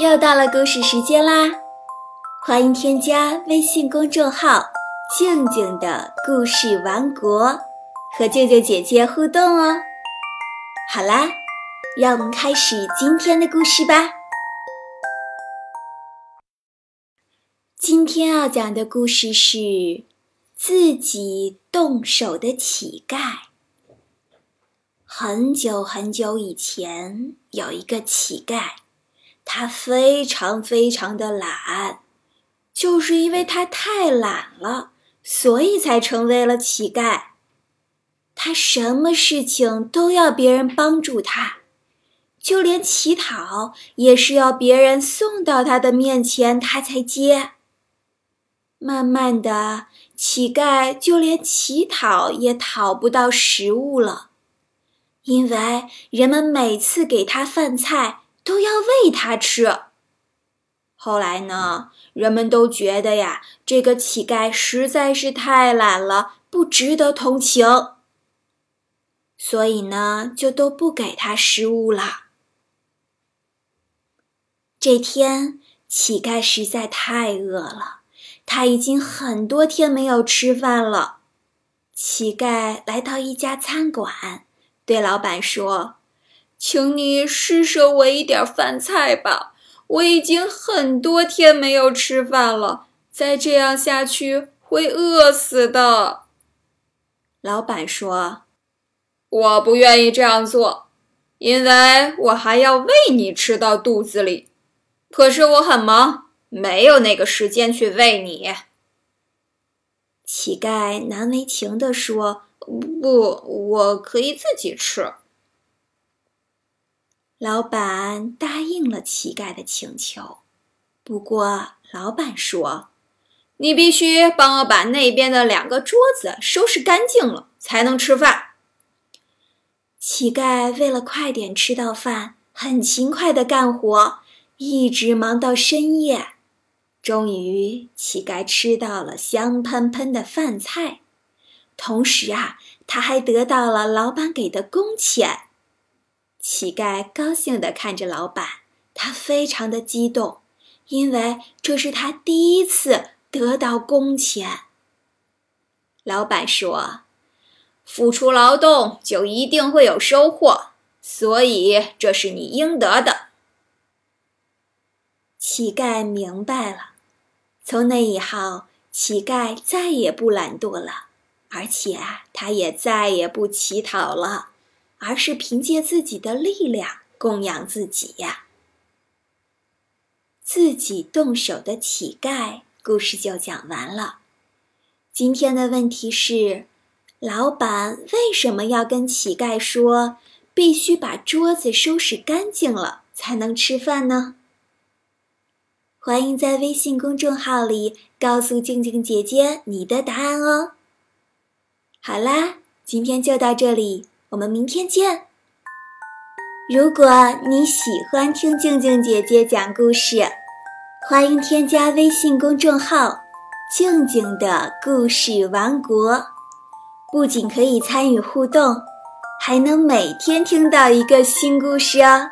又到了故事时间啦！欢迎添加微信公众号“静静的故事王国”，和舅舅姐姐互动哦。好啦，让我们开始今天的故事吧。今天要讲的故事是自己动手的乞丐。很久很久以前，有一个乞丐。他非常非常的懒，就是因为他太懒了，所以才成为了乞丐。他什么事情都要别人帮助他，就连乞讨也是要别人送到他的面前他才接。慢慢的，乞丐就连乞讨也讨不到食物了，因为人们每次给他饭菜。都要喂他吃。后来呢，人们都觉得呀，这个乞丐实在是太懒了，不值得同情，所以呢，就都不给他食物了。这天，乞丐实在太饿了，他已经很多天没有吃饭了。乞丐来到一家餐馆，对老板说。请你施舍我一点饭菜吧，我已经很多天没有吃饭了，再这样下去会饿死的。老板说：“我不愿意这样做，因为我还要喂你吃到肚子里，可是我很忙，没有那个时间去喂你。”乞丐难为情地说：“不，我可以自己吃。”老板答应了乞丐的请求，不过老板说：“你必须帮我把那边的两个桌子收拾干净了，才能吃饭。”乞丐为了快点吃到饭，很勤快的干活，一直忙到深夜。终于，乞丐吃到了香喷喷的饭菜，同时啊，他还得到了老板给的工钱。乞丐高兴地看着老板，他非常的激动，因为这是他第一次得到工钱。老板说：“付出劳动就一定会有收获，所以这是你应得的。”乞丐明白了，从那以后，乞丐再也不懒惰了，而且他也再也不乞讨了。而是凭借自己的力量供养自己呀。自己动手的乞丐故事就讲完了。今天的问题是：老板为什么要跟乞丐说必须把桌子收拾干净了才能吃饭呢？欢迎在微信公众号里告诉静静姐姐你的答案哦。好啦，今天就到这里。我们明天见。如果你喜欢听静静姐姐讲故事，欢迎添加微信公众号“静静的故事王国”，不仅可以参与互动，还能每天听到一个新故事哦。